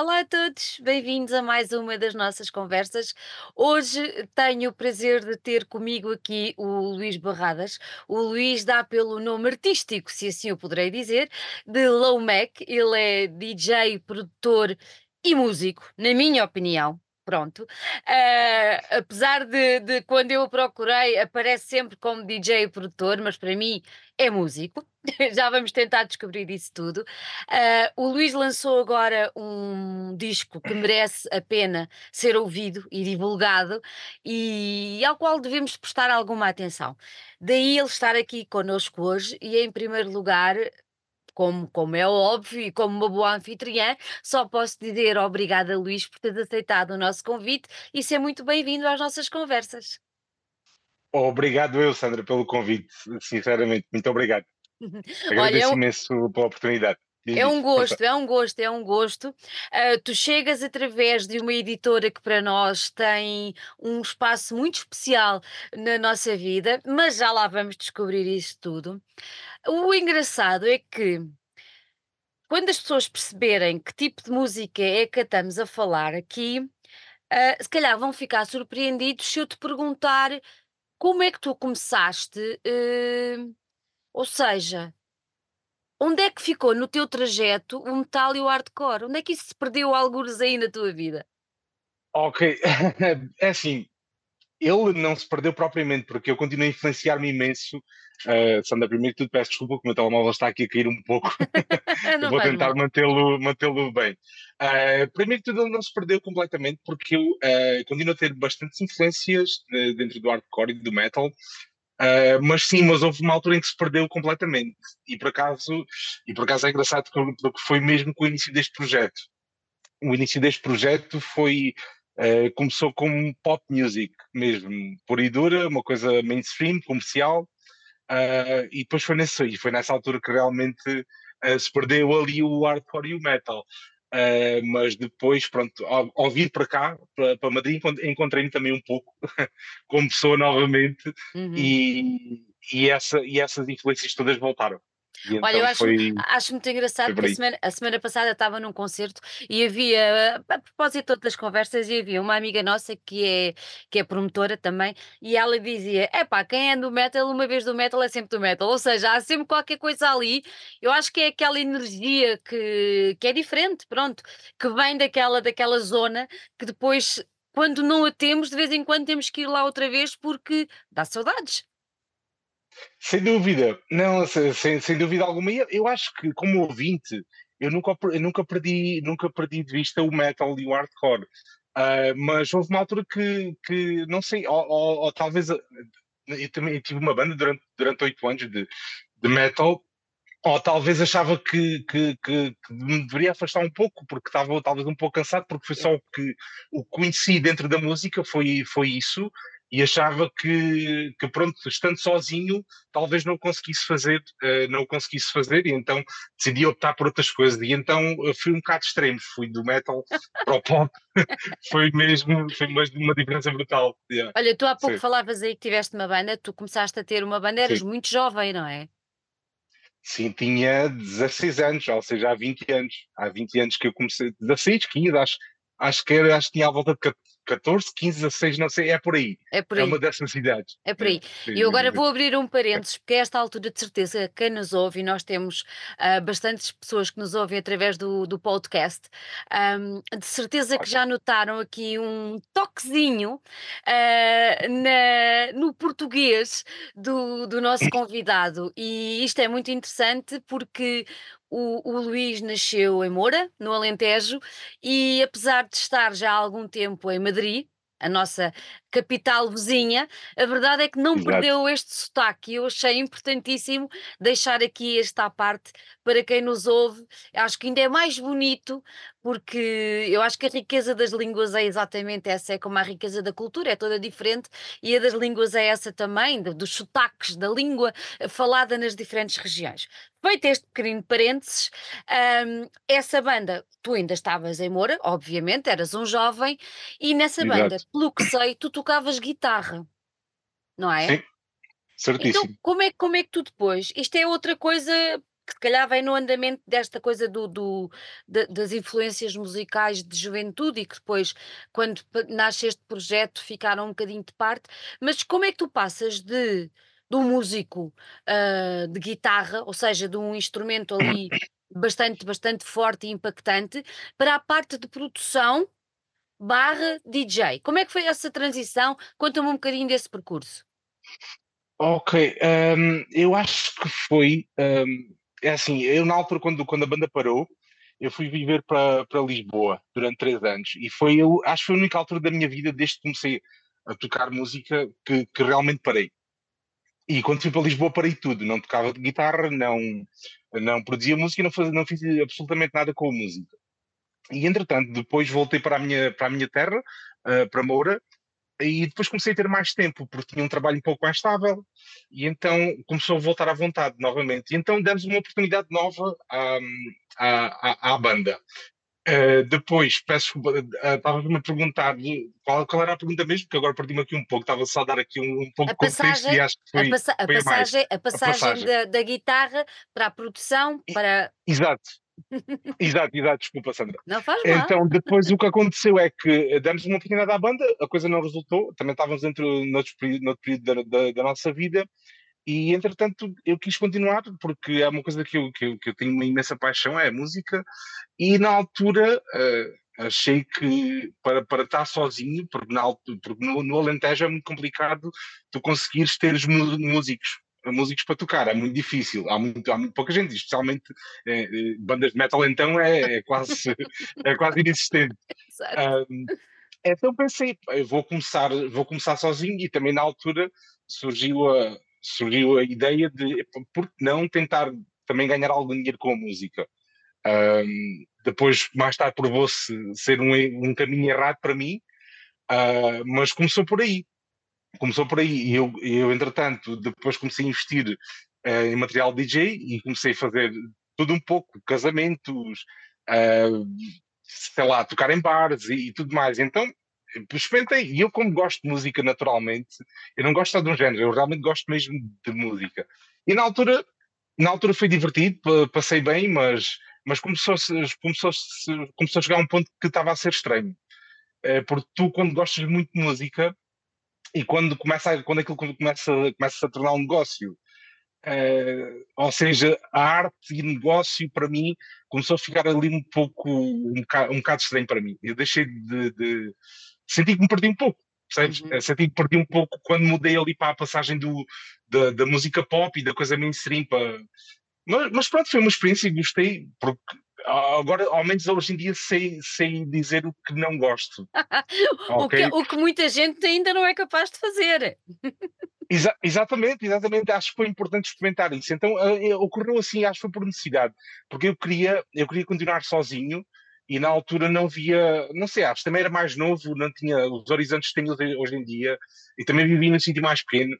Olá a todos, bem-vindos a mais uma das nossas conversas. Hoje tenho o prazer de ter comigo aqui o Luís Barradas. O Luís dá pelo nome artístico, se assim o poderei dizer, de Low Mac. Ele é DJ, produtor e músico, na minha opinião. Pronto. Ah, apesar de, de quando eu o procurei, aparece sempre como DJ e produtor, mas para mim é músico. Já vamos tentar descobrir isso tudo. Ah, o Luís lançou agora um disco que merece a pena ser ouvido e divulgado e ao qual devemos prestar alguma atenção. Daí ele estar aqui connosco hoje e, em primeiro lugar, como, como é óbvio e como uma boa anfitriã, só posso dizer obrigada, Luís, por teres aceitado o nosso convite e ser muito bem-vindo às nossas conversas. Obrigado eu, Sandra, pelo convite, sinceramente, muito obrigado. Olha, é Agradeço imenso pela oportunidade. Diz, é um gosto, é um gosto, é um gosto. Ah, tu chegas através de uma editora que para nós tem um espaço muito especial na nossa vida, mas já lá vamos descobrir isso tudo. O engraçado é que quando as pessoas perceberem que tipo de música é que estamos a falar aqui, ah, se calhar vão ficar surpreendidos se eu te perguntar como é que tu começaste, eh, ou seja, onde é que ficou no teu trajeto o metal e o hardcore? Onde é que isso se perdeu algures aí na tua vida? Ok, é assim, ele não se perdeu propriamente, porque eu continuo a influenciar-me imenso. Uh, Sandra, primeiro de tudo, peço desculpa que o meu telemóvel está aqui a cair um pouco. eu vou tentar mantê-lo mantê-lo bem. Uh, primeiro de tudo, ele não se perdeu completamente, porque eu uh, continuo a ter bastantes influências uh, dentro do hardcore e do metal. Uh, mas sim, mas houve uma altura em que se perdeu completamente. E por acaso, e por acaso é engraçado que, que foi mesmo com o início deste projeto. O início deste projeto foi Uh, começou como pop music mesmo, pura e dura, uma coisa mainstream, comercial, e depois foi, foi nessa altura que realmente se perdeu ali o hardcore e o metal. Mas depois, pronto, ao, ao vir para cá, para, para Madrid, encontrei-me também um pouco como pessoa novamente, Uhum. e, e, essa, e essas influências todas voltaram. E Olha, eu então acho, acho muito engraçado porque a semana, a semana passada estava num concerto e havia, a propósito de todas as conversas, e havia uma amiga nossa que é, que é promotora também, e ela dizia: Epá, quem é do metal, uma vez do metal é sempre do metal. Ou seja, há sempre qualquer coisa ali. Eu acho que é aquela energia que, que é diferente, pronto, que vem daquela, daquela zona que depois. Quando não a temos, de vez em quando temos que ir lá outra vez porque dá saudades. Sem dúvida, não, se- sem, sem dúvida alguma. Eu eu acho que, como ouvinte, eu nunca, eu nunca perdi, nunca perdi de vista o metal e o hardcore. Ah, mas houve uma altura que, que não sei, ou, ou- ou talvez ah, eu também tive uma banda durante durante oito anos de, de metal, ou talvez achava que, que, que, que me deveria afastar um pouco, porque estava talvez um pouco cansado, porque foi só o que, o que conheci dentro da música, foi, foi isso, e achava que, que pronto, estando sozinho, talvez não conseguisse fazer, eh, não conseguisse fazer, e então decidi optar por outras coisas, e então eu fui um bocado extremo, fui do metal para o pop, foi mesmo, foi uma, uma diferença brutal. Yeah, Olha, tu há pouco sim, falavas aí que tiveste uma banda, tu começaste a ter uma banda, eras sim. muito jovem, não é? Sim, tinha 16 anos, ou seja, há 20 anos. Há 20 anos que eu comecei, 16, 15, acho, acho que era, acho que tinha à volta de 14, 15, 16, não sei, é por aí. É por É aí. uma dessas idades. É por É, aí. E eu agora vou abrir um parênteses, porque a esta altura de certeza quem nos ouve, e nós temos ah, bastantes pessoas que nos ouvem através do, do podcast, ahm, de certeza que já notaram aqui um toquezinho ah, na- no português do, do nosso convidado. E isto é muito interessante porque o, o Luís nasceu em Moura, no Alentejo, e apesar de estar já há algum tempo em Madrid, a nossa capital vizinha, a verdade é que não Exato. perdeu este sotaque. Eu achei importantíssimo deixar aqui esta parte para quem nos ouve. Acho que ainda é mais bonito, porque eu acho que a riqueza das línguas é exatamente essa, é como a riqueza da cultura, é toda diferente, e a das línguas é essa também, dos sotaques da língua eh, falada nas diferentes regiões. Feito este pequenino parênteses, hum, essa banda, tu ainda estavas em Moura, obviamente, eras um jovem, e nessa banda, Exato. pelo que sei, tu tocavas guitarra, não é? Sim, Então, certíssimo. como é, como é que tu depois? Isto é outra coisa que se calhar vem no andamento desta coisa do, do- da- das influências musicais de juventude e que depois, quando nasce este projeto, ficaram um bocadinho de parte. Mas como é que tu passas de, de um músico ah, de guitarra, ou seja, de um instrumento ali bastante, bastante forte e impactante, para a parte de produção barra DJ? Como é que foi essa transição? Conta-me um bocadinho desse percurso. Ok, hum, eu acho que foi, hum, é assim, eu na altura quando, quando a banda parou, eu fui viver para para Lisboa durante três anos e foi, eu acho que foi a única altura da minha vida desde que comecei a tocar música que, que realmente parei. E quando fui para Lisboa parei tudo, não tocava guitarra, não, não produzia música, não, fazia, não fiz absolutamente nada com a música. E entretanto, depois voltei para a minha, para a minha terra, ah, para Moura, e depois comecei a ter mais tempo, porque tinha um trabalho um pouco mais estável, e então começou a voltar à vontade novamente. E então demos uma oportunidade nova à, à, à, à banda. Uh, depois, peço uh, estava-me a perguntar qual, qual, era a pergunta mesmo, que agora perdi-me aqui um pouco, estava só a dar aqui um, um pouco de contexto e acho que foi a, passa a foi passagem, a, a passagem, passagem. Da, da, guitarra para a produção, para... Exato, exato, exato, desculpa Sandra. Não faz mal. Então, depois o que aconteceu é que demos uma oportunidade à banda, a coisa não resultou, também estávamos dentro, noutro período, noutro período da, da, da nossa vida, e entretanto eu quis continuar, porque é uma coisa que eu, que eu, que eu tenho uma imensa paixão, é a música, e na altura uh, achei que para, para estar sozinho, porque, na, porque no, no Alentejo é muito complicado tu conseguires ter os músicos músicos para tocar, é muito difícil, há muito, há muito pouca gente, especialmente eh, bandas de metal então é, é quase, é quase inexistente. Um, então pensei, vou começar, vou começar sozinho e também na altura surgiu a, surgiu a ideia de por que não tentar também ganhar algum dinheiro com a música. Um, depois, mais tarde, provou-se ser um, um, caminho errado para mim, uh, mas começou por aí. Começou por aí. E eu, eu entretanto, depois comecei a investir uh, em material DJ e comecei a fazer tudo um pouco, casamentos, uh, sei lá, tocar em bares e, e tudo mais. Então, experimentei. E eu, como gosto de música naturalmente, eu não gosto só de um género, eu realmente gosto mesmo de música. E na altura, na altura foi divertido, passei bem, mas, mas começou, começou, começou a chegar a um ponto que estava a ser estranho. É, porque tu, quando gostas muito de música, e quando, começa, quando aquilo começa, começa a tornar um negócio, é, ou seja, a arte e negócio para mim começou a ficar ali um pouco um bocado, um bocado estranho para mim. Eu deixei de, de senti que me perdi um pouco, percebes? Uhum. Senti que perdi um pouco quando mudei ali para a passagem do, da, da música pop e da coisa mainstream para. Mas, mas pronto, foi uma experiência e gostei, porque agora, ao menos hoje em dia, sei, sei dizer o que não gosto. o, okay? que, o que muita gente ainda não é capaz de fazer. Exa exatamente, exatamente. Acho que foi importante experimentar isso. Então uh, ocorreu assim, acho que foi por necessidade, porque eu queria, eu queria continuar sozinho e na altura não via, não sei, acho também era mais novo, não tinha os horizontes que tenho hoje em dia e também vivia num sítio mais pequeno.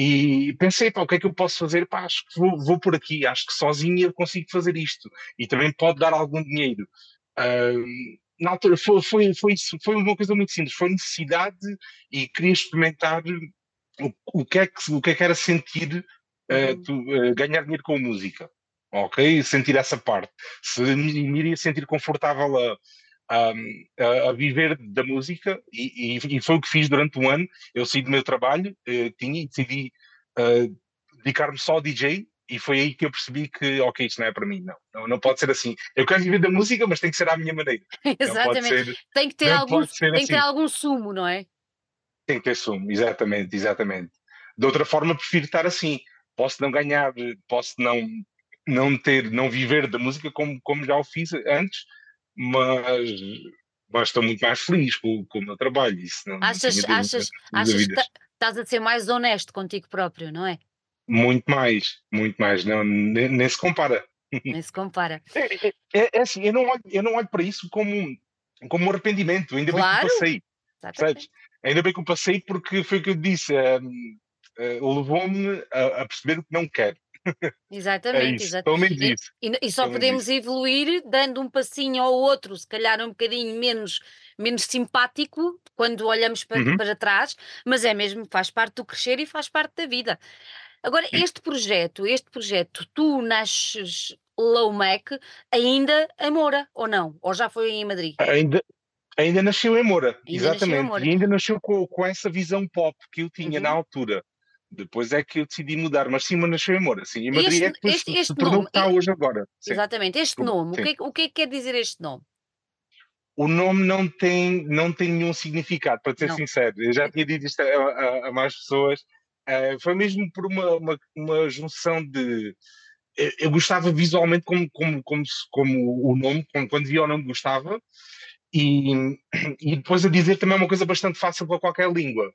E pensei, pá, o que é que eu posso fazer? Pá, acho que vou, vou por aqui, acho que sozinho eu consigo fazer isto e também pode dar algum dinheiro. Uh, na altura foi, foi, foi, foi uma coisa muito simples, foi necessidade e queria experimentar o, o, que, é que, o que é que era sentir uh, tu, uh, ganhar dinheiro com música ok? Sentir essa parte. Se me iria sentir confortável a, a, a viver da música, e, e, e, foi o que fiz durante um ano. Eu saí do meu trabalho, eh, tinha e decidi uh, dedicar-me só ao DJ, e foi aí que eu percebi que, ok, isto não é para mim, não. Não, não pode ser assim. Eu quero viver da música, mas tem que ser à minha maneira. exatamente. Ser, tem que ter, algum, tem assim. que ter algum sumo, não é? Tem que ter sumo, exatamente, exatamente. De outra forma, prefiro estar assim. Posso não ganhar, posso não não ter, não viver da música como, como já o fiz antes, mas, mas estou muito mais feliz com, com o meu trabalho. Isso não, achas não achas, achas que estás a ser mais honesto contigo próprio, não é? Muito mais, muito mais, não, nem, nem se compara. Nem se compara. É, é, é, assim, eu não, olho, eu não olho para isso como, como um arrependimento, ainda claro. bem que passei. Sabes? Ainda bem que eu passei porque foi o que eu disse, um, uh, levou-me a, a, perceber o que não quero. Exatamente, é isso, menos e. E, só podemos evoluir dando um passinho ao outro, se calhar um bocadinho menos, menos simpático quando olhamos para, uhum. para trás, mas é mesmo, faz parte do crescer e faz parte da vida. Agora, este projeto, este projeto, tu nasces Low Mac ainda em Moura, ou não? Ou já foi em Madrid? Ainda, ainda nasceu em Moura, Ainda nasceu em exatamente. Moura. E ainda nasceu com, com essa visão pop que eu tinha na Uhum. altura. Depois é que eu decidi mudar, mas nasceu em Moura. Sim, E Madrid este, é que depois este, se este tornou nome, que está hoje agora. Sim, exatamente, este nome, o que, é, que- o que é que quer dizer este nome? O nome não tem, não tem nenhum significado, para ser Não. sincero. Eu já tinha dito isto a, a- a mais pessoas. Eh, foi mesmo por uma, uma, uma junção de. Eu, eu gostava visualmente como, como, como, como o nome, como, quando via o nome gostava, e, e depois a dizer também é uma coisa bastante fácil para qualquer língua.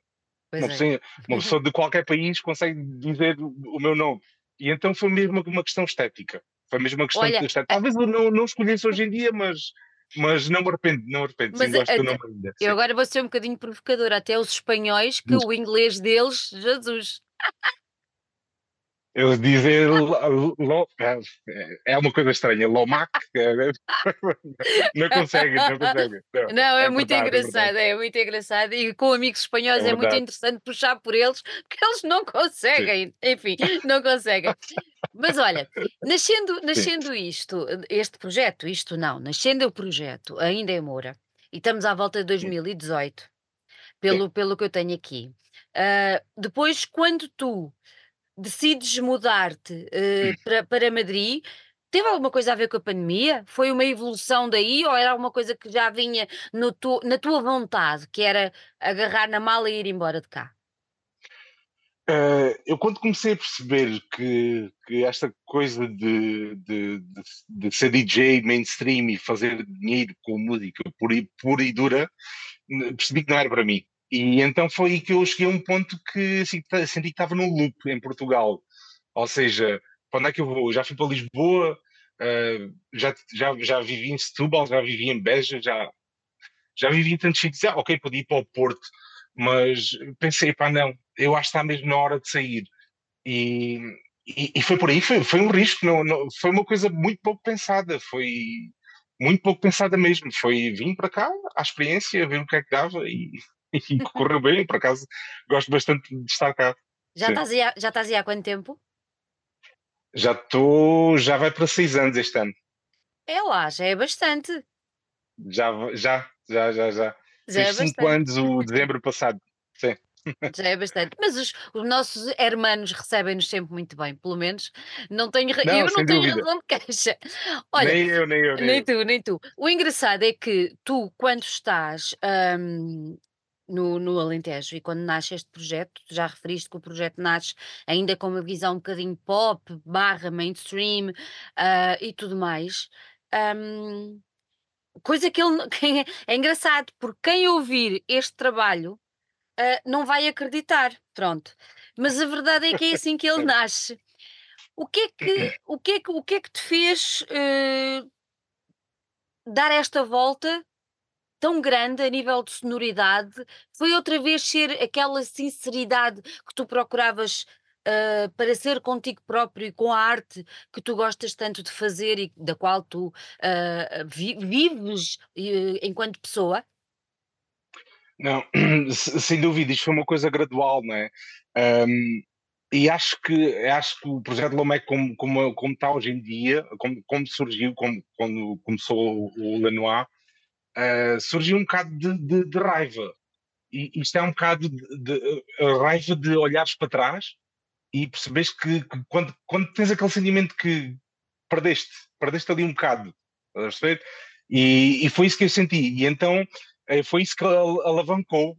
Uma é. pessoa, uma pessoa de qualquer país consegue dizer o, meu nome. E então foi mesmo uma, questão estética. Foi mesmo uma questão Olha, estética. Talvez eu não, não escolhesse hoje em dia, mas, mas não me arrependo, não me arrependo. Sim, Mas gosto a- do nome ainda. eu sim. agora vou ser um bocadinho provocadora, até os espanhóis, que Diz. o inglês deles, Jesus. Eles dizem lo- lo- é- é uma coisa estranha, Lomac, é- não conseguem, não conseguem. Não, Não, é, muito verdade, engraçado, verdade. é, muito engraçado. E com amigos espanhóis É é, muito interessante puxar por eles, porque eles não conseguem, enfim, não conseguem. Mas olha, nascendo, nascendo isto, este projeto, isto não, nascendo o projeto, ainda em Moura, e estamos à volta de 2018, pelo, pelo que eu tenho aqui. ah, depois, quando tu decides mudar-te eh, para, para Madrid, teve alguma coisa a ver com a pandemia? Foi uma evolução daí ou era alguma coisa que já vinha tu- na tua vontade, que era agarrar na mala e ir embora de cá? Eh, eu quando comecei a perceber que, que esta coisa de, de, de, de ser DJ mainstream e fazer dinheiro com música pura e, pura e dura, percebi que não era para mim. E então foi aí que eu cheguei a um ponto que assim, senti que estava num loop em Portugal. Ou seja, para onde é que eu vou? Já fui para Lisboa, eh, já, já, já vivi em Setúbal, já vivi em Beja, já, já vivi em tantos sítios. Ah, ok, podia ir para o Porto, mas pensei, pá, não, eu acho que está mesmo na hora de sair. E, e, e foi por aí, foi, foi um risco, não, não- foi uma coisa muito pouco pensada, foi muito pouco pensada mesmo. Foi vim para cá, à experiência, ver o que é que dava e, e correu bem, por acaso gosto bastante de estar cá. Já Sim. estás aí, há- já estás aí há quanto tempo? Já estou, já vai para seis anos este ano. É lá, já é bastante. Já, já, já, já, já. Já é cinco anos o dezembro passado. Sim. Já é bastante. Mas os, os nossos hermanos recebem-nos sempre muito bem, pelo menos. Não tenho, Não, eu não tenho dúvida. razão de queixa. Olha, nem eu, nem eu, nem, Nem eu. tu, nem tu. O engraçado é que tu, quando estás hum, no, no Alentejo e quando nasce este projeto, tu já referiste que o projeto nasce ainda com uma visão um bocadinho pop, barra mainstream ah, e tudo mais. hum, coisa que ele quem é, é engraçado, porque quem ouvir este trabalho ah, não vai acreditar, pronto. Mas a verdade é que é assim que ele nasce. O que é que, o que, é que, o que, é que te fez eh, dar esta volta tão grande a nível de sonoridade? Foi outra vez ser aquela sinceridade que tu procuravas ah, para ser contigo próprio e com a arte que tu gostas tanto de fazer e da qual tu ah, vi- vives eh, enquanto pessoa? Não, se- sem dúvida, isto foi uma coisa gradual, não é? Ahm, e acho que, acho que o projeto Lomec, como, como, como está hoje em dia, como, como surgiu, como, quando começou o Lenoir, ah, surgiu um bocado de, de- de raiva. E isto é um bocado de, de- raiva de olhares para trás e percebes que, que quando, quando tens aquele sentimento que perdeste, perdeste ali um bocado, estás a perceber? E, e foi isso que eu senti. E então eh, foi isso que al- alavancou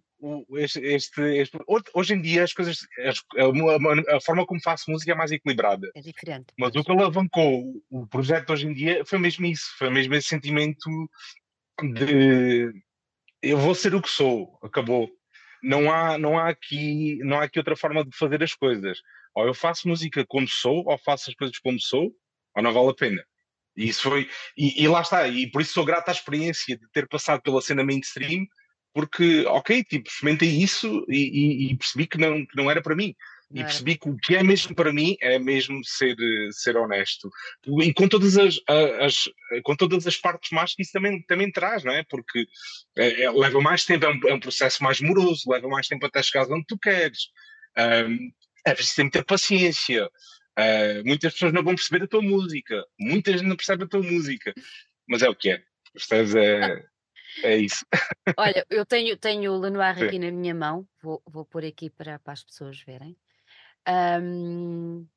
este, este- este- Hoje- em dia as coisas, as- a, a forma como faço música é mais equilibrada. É diferente. Mas o que alavancou o projeto hoje em dia foi mesmo isso, foi mesmo esse sentimento de eu vou ser o que sou, acabou. Não há, não há aqui, não há aqui outra forma de fazer as coisas. Ou eu faço música como sou, ou faço as coisas como sou, ou não vale a pena. E isso foi, e, e lá está, e por isso sou grato à experiência de ter passado pela cena mainstream, porque, ok, tipo, experimentei isso e, e- e percebi que não, que não era para mim. E percebi que o que é mesmo para mim é mesmo ser, ser honesto. E com todas as, as- com todas as partes más que isso também, também traz, não é? Porque é, é, leva mais tempo, é um, é um processo mais moroso, leva mais tempo até chegares onde tu queres. Ahm, é preciso ter muita paciência. Uh, muitas pessoas não vão perceber a tua música, muitas não percebem a tua música, mas é o que é. Percebes? É, é isso. Olha, eu tenho, tenho o Lenoir aqui na minha mão, vou, vou pôr aqui para, para as pessoas verem. Um,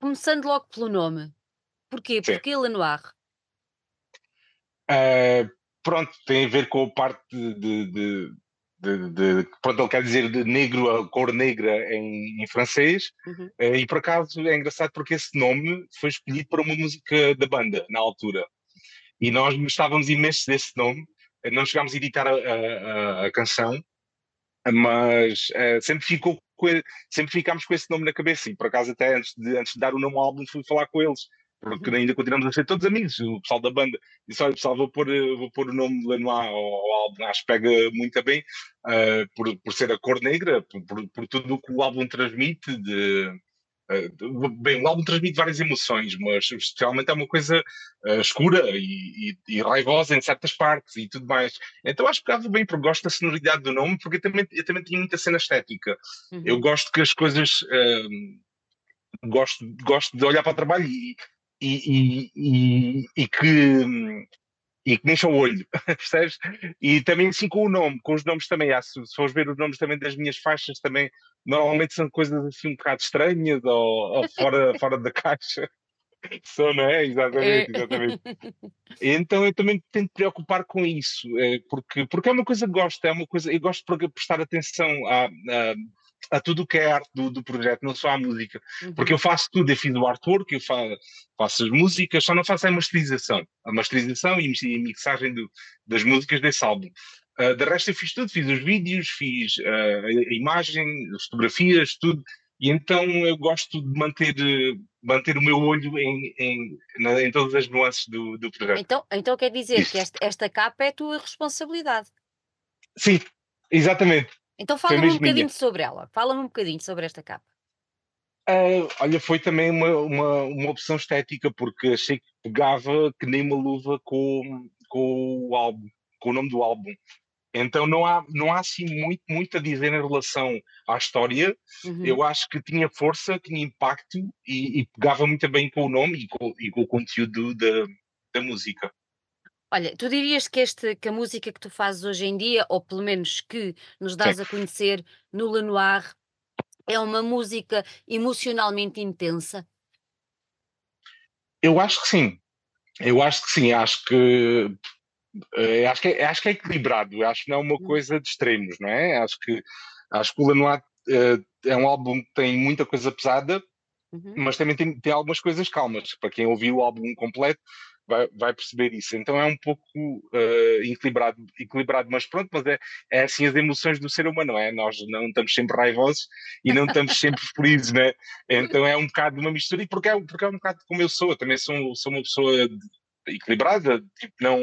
começando logo pelo nome. Porquê? Sim. Porquê Lenoir? Uh, pronto, tem a ver com a parte de, de, de, de, pronto, ele quer dizer de negro, a cor negra em, em francês, uhum. uh, e por acaso é engraçado porque esse nome foi escolhido para uma música da banda, na altura. E nós gostávamos imenso desse nome, não chegámos a editar a, a, a canção, mas uh, sempre ficou sempre ficámos com esse nome na cabeça. E por acaso até antes de, antes de dar o nome ao álbum fui falar com eles. Porque uhum. ainda continuamos a ser todos amigos, o pessoal da banda disse, olha pessoal, vou pôr, vou pôr o nome Lenoir ao, ao álbum, acho que pega muito bem uh, por, por ser a cor negra, por, por, por tudo o que o álbum transmite de, bem, o álbum transmite várias emoções, mas especialmente é uma coisa uh, escura e, e, e, raivosa em certas partes e tudo mais. Então acho que bem, porque gosto da sonoridade do nome, porque eu também, eu também tinha muita cena estética. Uhum. Eu gosto que as coisas. Uh, gosto, gosto de olhar para o trabalho e, e, e, e que e que mexa o olho, percebes? E também assim com o nome, com os nomes também, há, se, se fores ver os nomes também das minhas faixas também, normalmente são coisas assim um bocado estranhas ou, ou fora, fora da caixa. São, não é? Exatamente, é. exatamente. então eu também tento preocupar com isso, é, porque, porque é uma coisa que gosto, é uma coisa, eu gosto de prestar atenção a, a a tudo o que é arte do, do, projeto, não só à música. Uhum. Porque eu faço tudo, eu fiz o artwork, eu faço, faço as músicas, só não faço a masterização. A masterização e a mixagem do, das músicas desse álbum. Uh, de resto eu fiz tudo, fiz os vídeos, fiz uh, a imagem, as fotografias, tudo. E então eu gosto de manter, manter o meu olho em, em, em todas as nuances do, do projeto. Então, então quer dizer Isso. que esta, esta capa é a tua responsabilidade. Sim, exatamente. Então fala-me um bocadinho minha. sobre ela, fala-me um bocadinho sobre esta capa. Uh, olha, foi também uma, uma, uma opção estética, porque achei que pegava que nem uma luva com, com o álbum, com o nome do álbum. Então não há, não há assim muito, muito a dizer em relação à história. Uhum. Eu acho que tinha força, tinha impacto e, e, pegava muito bem com o nome e com, e com o conteúdo da, da música. Olha, tu dirias que, este, que a música que tu fazes hoje em dia, ou pelo menos que nos dás Sim. a conhecer no Lenoir, é uma música emocionalmente intensa? Eu acho que sim. Eu acho que sim. Acho que uh, acho que, é, acho que é equilibrado. Acho que não é uma hum. coisa de extremos, não é? Acho que acho que o Lenoir uh, é um álbum que tem muita coisa pesada, uhum. mas também tem, tem algumas coisas calmas. Para quem ouviu o álbum completo, vai, vai perceber isso. Então é um pouco uh, equilibrado, equilibrado, mas pronto, mas é, é assim as emoções do ser humano, não é? Nós não estamos sempre raivosos e não estamos sempre felizes, né? Então é um bocado uma mistura, e porque é, porque é um bocado como eu sou, eu também sou, sou uma pessoa equilibrada, tipo, não,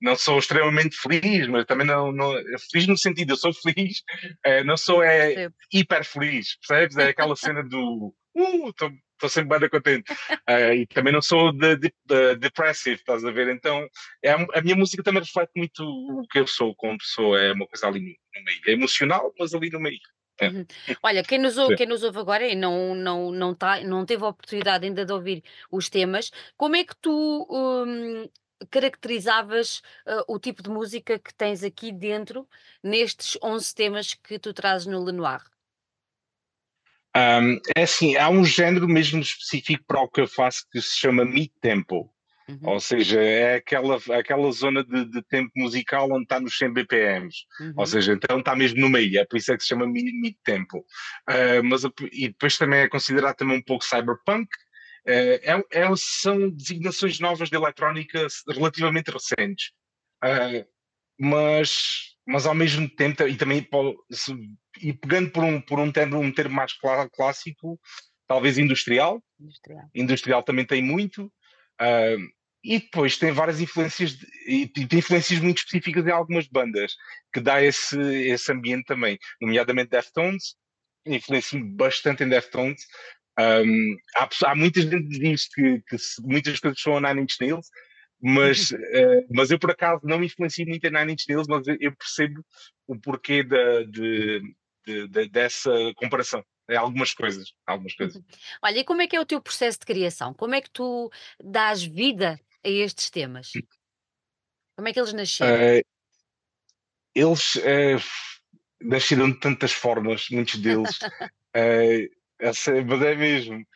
não sou extremamente feliz, mas também não, não feliz no sentido, eu sou feliz, é, não sou é, hiper feliz, percebes? É aquela cena do uh, estou sempre bem contente. Uh, e também não sou de, de, de, depressive, estás a ver? Então é, a minha música também reflete muito o que eu sou como pessoa, é uma coisa ali no meio. É emocional, mas ali no meio. É. Uhum. Olha, quem nos, ouve, quem nos ouve agora e não, não, não, tá, não teve a oportunidade ainda de ouvir os temas, como é que tu hum, caracterizavas uh, o tipo de música que tens aqui dentro, nestes 11 temas que tu trazes no Lenoir? Um, é assim, há um género mesmo específico para o que eu faço que se chama mid-tempo. Uhum. Ou seja, é aquela, aquela zona de, de tempo musical onde está nos 100 BPMs. Uhum. Ou seja, então está mesmo no meio, é por isso é que se chama mid-tempo. Uh, mas, e depois também é considerado também um pouco cyberpunk. Uh, é, é, são designações novas de eletrónica relativamente recentes. Uh, mas mas ao mesmo tempo, e também e pegando por um, por um, termo, um termo mais clássico, talvez industrial. Industrial, industrial também tem muito. Uh, e depois tem várias influências, de, e tem influências muito específicas em algumas bandas, que dá esse, esse ambiente também, nomeadamente Deftones, influencia bastante em Deftones. Um, há, há muita gente que diz que, que muitas coisas são a Nine Inch Nails, mas, uh, mas eu por acaso não me influencio muito em Nine Inch Nails, mas eu percebo o porquê da, de, de, de, dessa comparação. é algumas coisas, algumas coisas. Olha, e como é que é o teu processo de criação? Como é que tu dás vida a estes temas? Como é que eles nasceram? Eh, eles eh, nasceram de tantas formas, muitos deles. eh, essa- mas é mesmo.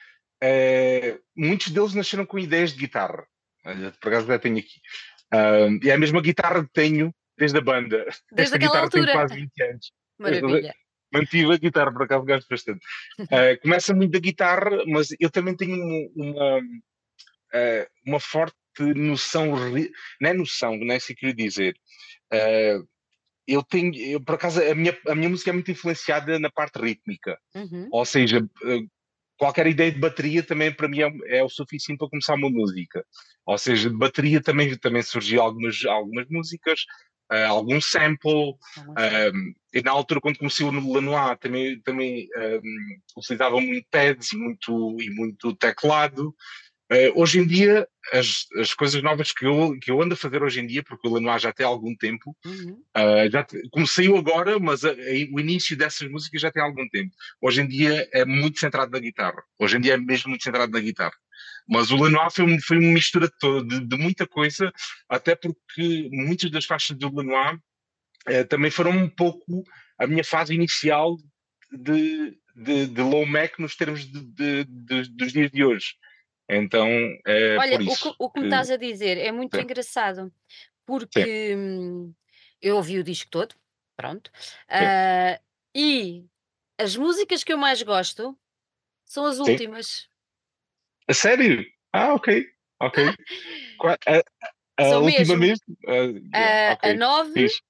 Eh, muitos deles nasceram com ideias de guitarra. Olha, por acaso já tenho aqui. E é a mesma guitarra que tenho desde a banda. Desde Esta aquela guitarra tem altura. quase 20 anos. Maravilha. Mantive a guitarra, por acaso gosto bastante. Ah, começa muito da guitarra, mas eu também tenho um- uma, ah, uma forte noção, não é noção, não é isso que eu dizer. Ah, eu tenho, eu, por acaso, a minha, a minha música é muito influenciada na parte rítmica, Uhum. ou seja, qualquer ideia de bateria também para mim é, é o suficiente para começar uma música. Ou seja, de bateria também, também surgiu algumas, algumas músicas, ah, algum sample, um, e na altura, quando comecei no Lanois, também, também um, utilizava muito pads e muito, e muito teclado. Uh, hoje em dia, as, as coisas novas que eu, que eu ando a fazer hoje em dia, porque o Lanois já tem algum tempo, uhum. uh, já te- comecei agora, mas a- a- o início dessas músicas já tem algum tempo. Hoje em dia é muito centrado na guitarra. Hoje em dia é mesmo muito centrado na guitarra. Mas o Lanois foi, um- foi uma mistura de, de muita coisa, até porque muitas das faixas do Lanois eh, também foram um pouco a minha fase inicial de, de, de low Mac nos termos de, dos dias de hoje. Então, é Olha, o que, o que me estás a dizer é muito Sim, engraçado, sim, porque hum, eu ouvi o disco todo, pronto, sim. ah, e as músicas que eu mais gosto são as sim. últimas. A sério? Ah, ok, ok. A, a São última mesmo. mesmo? Ah, yeah, A, a ok. 9 Fixe.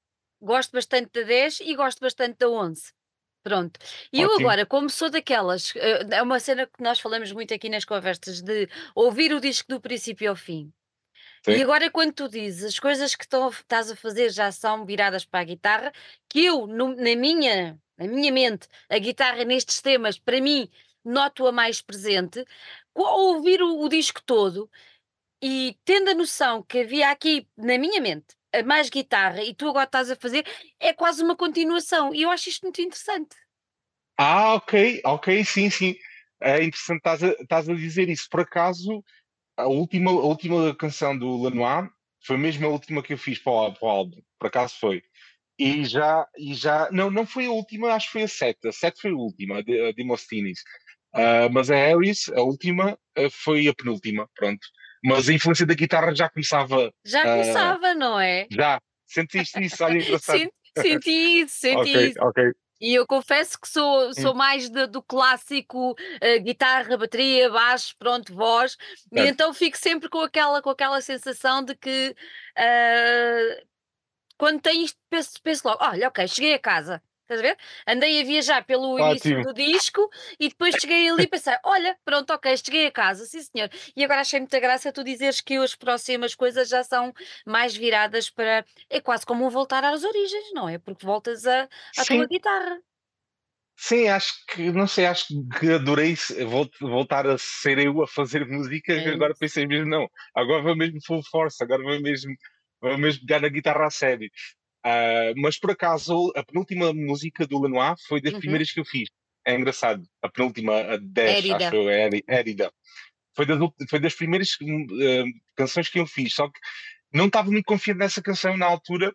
gosto bastante da 10 e gosto bastante da 11. Pronto. E eu agora, como sou daquelas, eh, é uma cena que nós falamos muito aqui nas conversas, de ouvir o disco do princípio ao fim. E Sim. agora, quando tu dizes as coisas que a f- estás a fazer já são viradas para a guitarra, que eu, no- na, minha, na minha mente, a guitarra nestes temas, para mim, noto-a mais presente, ao ouvir o, o disco todo e tendo a noção que havia aqui, na minha mente, mais guitarra e tu agora estás a fazer, é quase uma continuação. E eu acho isto muito interessante. Ah, ok, ok, sim, sim. É interessante estás a, a dizer isso. Por acaso, a última, a última canção do Lanois foi mesmo a última que eu fiz para o, para o álbum. Por acaso foi. E já, e já, não, não foi a última, acho que foi a sete. A sete foi a última, de, de Mostinis. Ah, mas a Harris, a última, ah, foi a penúltima, pronto. Mas a influência da guitarra já começava, Já ah, começava, não é? já. Sentiste isso? Olha, engraçado. Senti, senti isso, senti isso. ok. E eu confesso que sou, Hum. sou mais de- do clássico eh, guitarra, bateria, baixo, pronto, voz, e Certo. então fico sempre com aquela, com aquela sensação de que ah, quando tenho isto, penso, penso logo: olha, ok, cheguei a casa. Estás a ver? Andei a viajar pelo início Ótimo. do disco e depois cheguei ali e pensei: olha, pronto, ok, cheguei a casa, sim senhor. E agora achei muita graça tu dizeres que as próximas coisas já são mais viradas para. É quase como um voltar às origens, não é? Porque voltas a, à tua guitarra. sim, acho que, não sei, acho que adorei voltar a ser eu a fazer música, É agora pensei mesmo, não, agora vou mesmo full force, agora vou mesmo, vou mesmo pegar na guitarra a sério. Ah, mas por acaso, a penúltima música do Lanois foi das Uhum. primeiras que eu fiz. É engraçado. A penúltima, a 10, acho Érida. eu, é Éri- Érida. Foi das, foi das primeiras ah, canções que eu fiz, só que não estava muito confiante nessa canção na altura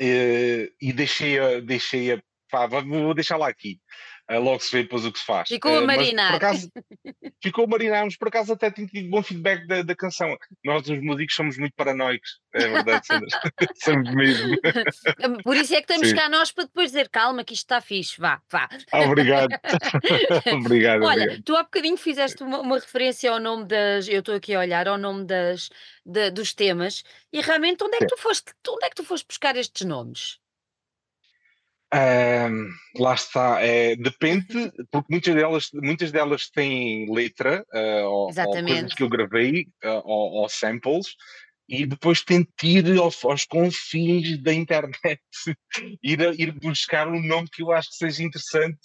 eh, e deixei-a, deixei-a, pá, vou vou deixar lá aqui. Ah, logo se vê depois o que se faz. Ficou a Ah, mas por marinar. acaso ficou a marinar, mas por acaso até tenho tido bom feedback da, da canção. Nós, os músicos, somos muito paranoicos, é verdade, Sandra. somos mesmo. Por isso é que estamos Sim. cá nós para depois dizer calma que isto está fixe, vá, vá. Obrigado. obrigado, Olha, obrigado. tu há bocadinho fizeste uma, uma referência ao nome das, eu estou aqui a olhar, ao nome das, da- dos temas, e realmente onde é que tu foste, onde é que tu foste buscar estes nomes? Ahm, lá está, é, depende, porque muitas delas, muitas delas têm letra ah, ou, ou coisas que eu gravei ah, ou, ou samples e depois tento ir aos, aos confins da internet, ir, a- ir buscar um nome que eu acho que seja interessante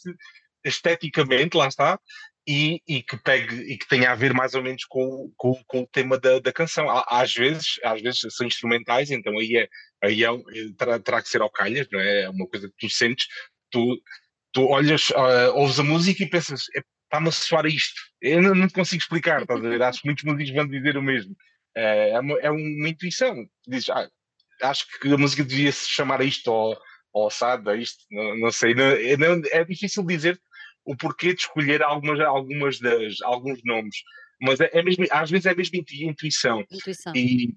esteticamente, lá está, e, e que pegue e que tenha a ver mais ou menos com, com, com o tema da, da canção. Às vezes, às vezes são instrumentais, então aí, é, aí é, um- terá, terá que ser ao calhas, não é? É uma coisa que tu sentes, tu, tu olhas, uh, ouves a música e pensas, está-me a soar isto. Eu não, não consigo explicar, estás a ver? Acho que muitos músicos vão dizer o mesmo. É, é, uma, é uma intuição. Dizes, ah, acho que a música devia se chamar isto ou, ou a isto, não, não sei. Não, é, não, é difícil dizer o porquê de escolher algumas, algumas das, alguns nomes, mas é, é mesmo, às vezes é mesmo intuição. intuição. E,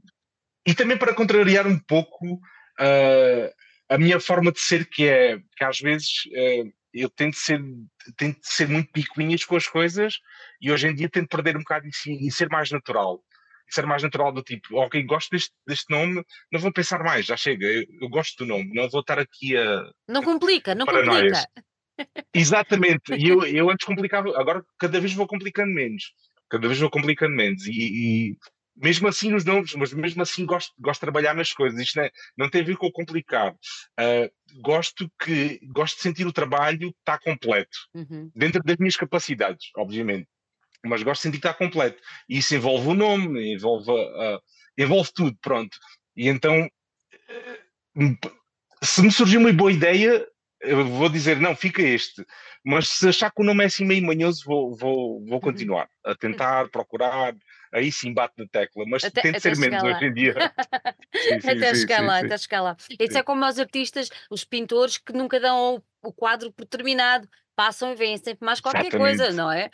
e também para contrariar um pouco uh, a minha forma de ser, que é que às vezes uh, eu tento ser, tento ser muito picuinhas com as coisas e hoje em dia tento perder um bocado isso e ser mais natural. Ser mais natural do tipo, ok, gosto deste, deste nome, não vou pensar mais, já chega, eu, eu gosto do nome, não vou estar aqui a. Não complica, não paranoias. complica. Exatamente, e eu, eu antes complicava, agora cada vez vou complicando menos, cada vez vou complicando menos, e, e mesmo assim nos nomes, mas mesmo assim gosto, gosto de trabalhar nas coisas. Isto não, é, não tem a ver com o complicado. Uh, gosto que gosto de sentir o trabalho está completo, uhum. dentro das minhas capacidades, obviamente. Mas gosto de sentir que está completo. E isso envolve o nome, envolve, uh, envolve tudo, pronto. E então, se me surgiu uma boa ideia, eu vou dizer, não, fica este. Mas se achar que o nome é assim meio manhoso, vou, vou, vou uhum. continuar a tentar, procurar, aí sim bate na tecla, mas até, tem de ser menos lá. hoje em dia. sim, sim, até sim, chegar lá, até chegar lá. Isso é como os artistas, os pintores que nunca dão o, quadro por terminado, passam e veem sempre mais qualquer Exatamente. coisa, não é?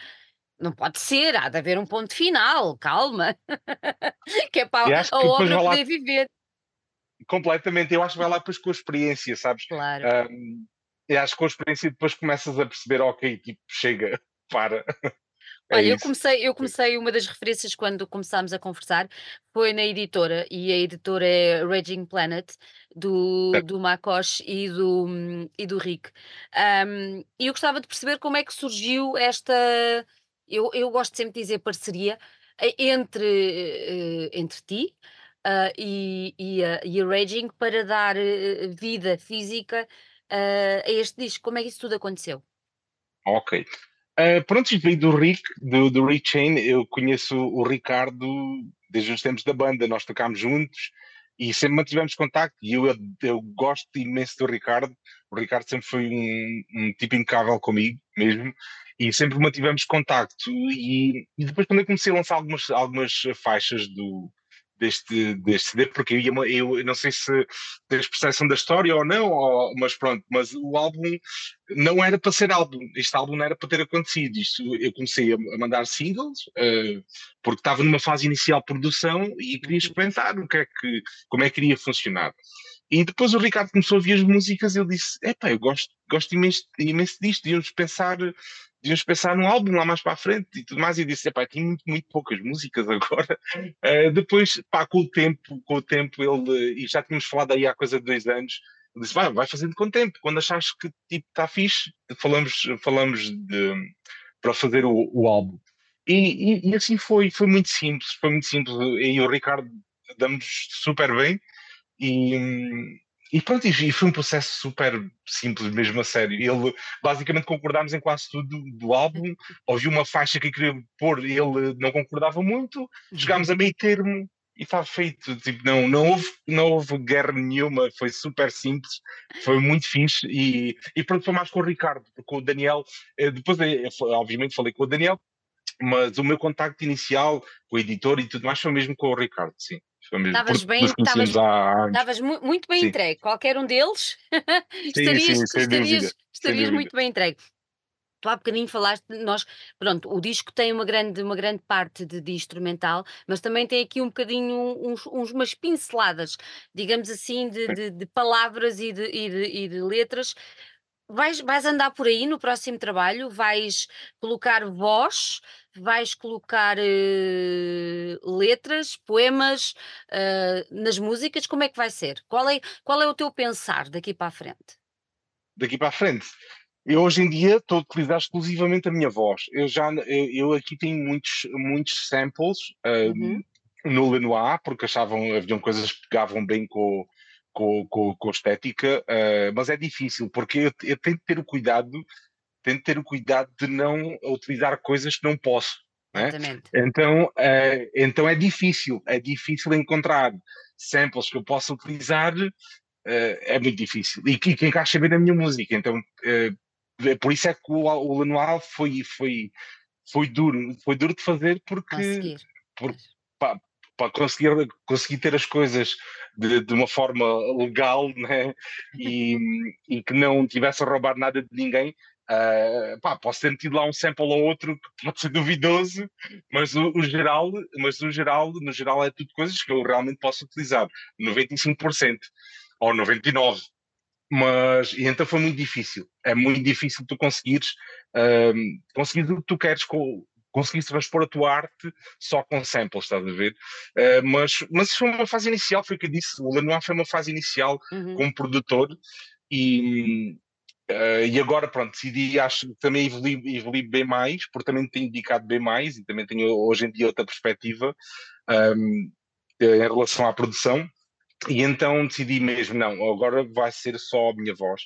Não pode ser, há de haver um ponto final, calma. que é para a obra poder lá... viver. Completamente, eu acho que vai lá depois com a experiência, sabes? Claro. Um, eu acho que com a experiência depois começas a perceber, ok, tipo, chega, para. É Olha, eu comecei, eu comecei uma das referências quando começámos a conversar foi na editora, e a editora é Raging Planet, do, do Makosh e do, e do Rick. Um, e eu gostava de perceber como é que surgiu esta. Eu, eu gosto sempre de dizer parceria eh, entre, uh, entre ti uh, e, e, a, e a Raging para dar vida física uh, a este disco. Como é que isso tudo aconteceu? Ok. Uh, pronto, veio do Rick, do, do Rick Chain. Eu conheço o Ricardo desde os tempos da banda, nós tocámos juntos e sempre mantivemos contacto. E eu, eu gosto imenso do Ricardo. O Ricardo sempre foi um, um tipo impecável comigo mesmo e sempre mantivemos contacto. E, e, depois, quando eu comecei a lançar algumas, algumas faixas do, deste, deste porque eu, eu, não sei se tens percepção da história ou não, ou, mas pronto, mas o álbum não era para ser álbum, este álbum não era para ter acontecido. Isto, eu comecei a, a mandar singles, uh, porque estava numa fase inicial de produção e queria experimentar o que é que, como é que iria funcionar. E depois o Ricardo começou a ouvir as músicas e eu disse: Epá, eu gosto, gosto imenso, imenso disto, devíamos pensar devíamos pensar num álbum lá mais para a frente e tudo mais. E disse, pá, tem muito, muito poucas músicas agora. Uh, depois, pá, com o tempo, com o tempo, ele, e já tínhamos falado aí há coisa de dois anos, ele disse, vai, vai fazendo com o tempo. Quando achares que tipo está fixe, falamos, falamos de, para fazer o, o álbum. E, e, e, assim foi, foi muito simples, foi muito simples. E o Ricardo damos super bem. E, e pronto, e foi um processo super simples, mesmo a sério. Ele, basicamente, concordámos em quase tudo do álbum. Ouviu uma faixa que queria pôr, ele não concordava muito. Chegámos a meio termo e está feito. Tipo, não, não, houve, não houve guerra nenhuma, foi super simples, foi muito fixe. E, e pronto, foi mais com o Ricardo, porque o Daniel, eh, depois, eh, obviamente, falei com o Daniel, mas o meu contacto inicial com o editor e tudo mais foi mesmo com o Ricardo, sim. Estavas bem, estavas muito bem sim. entregue. Qualquer um deles estarias, sim, sim, estarias, estarias muito bem entregue. Tu há bocadinho falaste, nós, pronto, o disco tem uma grande, uma grande parte de, de instrumental, mas também tem aqui um bocadinho uns, uns umas pinceladas, digamos assim, de, de, de palavras e de, e, e de letras Vais, vais andar por aí no próximo trabalho? Vais colocar voz? Vais colocar uh, letras, poemas uh, nas músicas? Como é que vai ser? Qual é, qual é o teu pensar daqui para a frente? Daqui para a frente? Eu hoje em dia estou a utilizar exclusivamente a minha voz. Eu já eu, eu aqui tenho muitos, muitos samples uh, uhum. no Lenoir, porque achavam haviam coisas que pegavam bem com, com, com, com estética, uh, mas é difícil, porque eu, eu tenho de ter o cuidado, tenho de ter o cuidado de não utilizar coisas que não posso. Né? Então, uh, então é difícil, é difícil encontrar samples que eu possa utilizar, uh, é muito difícil, e que, que encaixa bem na minha música, então por isso é que o, o Lenoir foi, foi, foi duro, foi duro de fazer porque, Conseguir. porque Pois. pá, para conseguir, conseguir ter as coisas de, de uma forma legal né? e, e que não tivesse a roubar nada de ninguém. Ah, pá, posso ter metido lá um sample ou outro que pode ser duvidoso, mas o, o geral, mas o geral, no geral é tudo coisas que eu realmente posso utilizar, 95% ou 99%. Mas e então foi muito difícil. É muito difícil tu conseguires, ahm, conseguires o que tu queres com, conseguires transpor a tua arte só com samples, estás a ver? Ah, mas, mas foi uma fase inicial, foi o que eu disse. O Lenoir foi uma fase inicial Uhum. como produtor e, ah, e agora, pronto, decidi, acho que também evoluir, evoluir bem mais, porque também tenho dedicado bem mais e também tenho hoje em dia outra perspectiva ahm, em relação à produção. E então decidi mesmo, não, agora vai ser só a minha voz.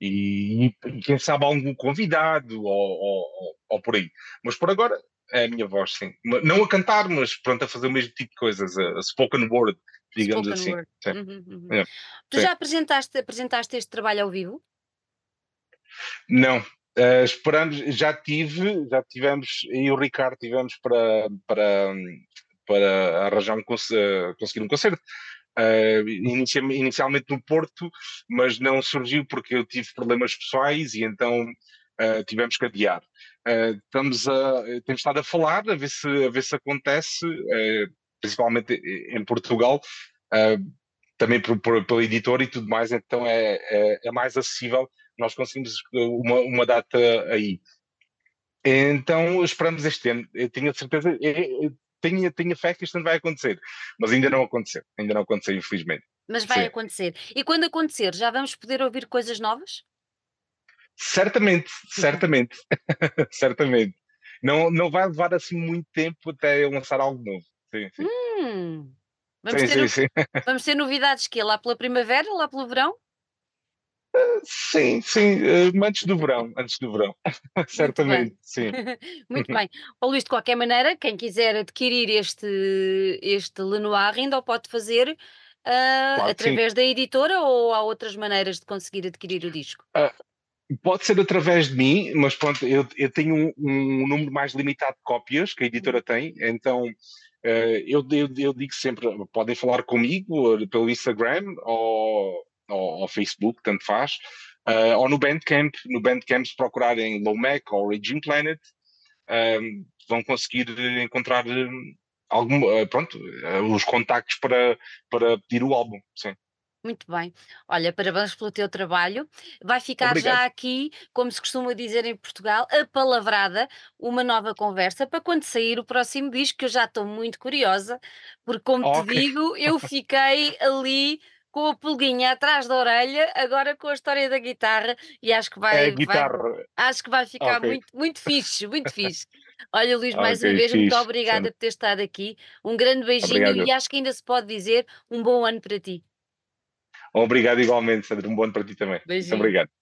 E, e quem sabe algum convidado ou, ou, ou- por aí. Mas por agora é a minha voz, sim. Não a cantar, mas pronto, a fazer o mesmo tipo de coisas, a, a spoken word, digamos Spoken assim. word. Uhum, uhum. É, Tu sim. já apresentaste, apresentaste este trabalho ao vivo? Não, eh, esperamos, já tive, já tivemos, e o Ricardo tivemos para, para, para arranjar um, conseguir um concerto. inicia- inicialmente no Porto, mas não surgiu porque eu tive problemas pessoais e então eh, tivemos que adiar. Estamos a, temos estado a falar, a ver se, a ver se acontece, principalmente em Portugal, também pela editora e tudo mais, então é, é, é mais acessível nós conseguimos uma, uma data aí. Então esperamos este ano. Eu tenho a certeza, eu, eu tenho, tenho a fé que isto não vai acontecer, mas ainda não aconteceu, ainda não aconteceu, infelizmente. Mas vai Sim. acontecer. E quando acontecer, já vamos poder ouvir coisas novas? Certamente, certamente, certamente. Não, não vai levar assim muito tempo até eu lançar algo novo. Sim, sim. Hum. Vamos, Sim, ter, sim, vamos ter novidades que lá pela primavera, lá pelo verão? Sim, sim, eh, antes do verão, antes do verão. Muito bem. Certamente, sim. Muito bem. Ó Luís, de qualquer maneira, quem quiser adquirir este, este Lenoir ainda o pode fazer ah, Claro que sim. através da editora ou há outras maneiras de conseguir adquirir o disco? Pode ser através de mim, mas pronto, eu, eu tenho um, um número mais limitado de cópias que a editora tem, então eh, eu, eu, eu digo sempre, podem falar comigo eh, pelo Instagram ou, ou, ou Facebook, tanto faz, eh, ou no Bandcamp, no Bandcamp se procurarem Low Mac ou Origin Planet, eh, vão conseguir encontrar eh, algum, eh, pronto, eh, os contactos para, para pedir o álbum, sim. Muito bem. Olha, parabéns pelo teu trabalho. Vai ficar Obrigado. já aqui, como se costuma dizer em Portugal, apalavrada, uma nova conversa para quando sair o próximo disco, que eu já estou muito curiosa, porque, como te Ok, digo, eu fiquei ali com a pulguinha atrás da orelha, agora com a história da guitarra, e acho que é vai, vai, guitarra. acho que vai ficar Ok, muito, muito fixe, muito fixe. Olha, Luís, mais uma ok, vez, muito fixe. obrigada por ter estado aqui. Um grande beijinho Obrigado. e acho que ainda se pode dizer um bom ano para ti. Obrigado igualmente, Sandro. Um bom ano para ti também. Muito Beijinho. obrigado.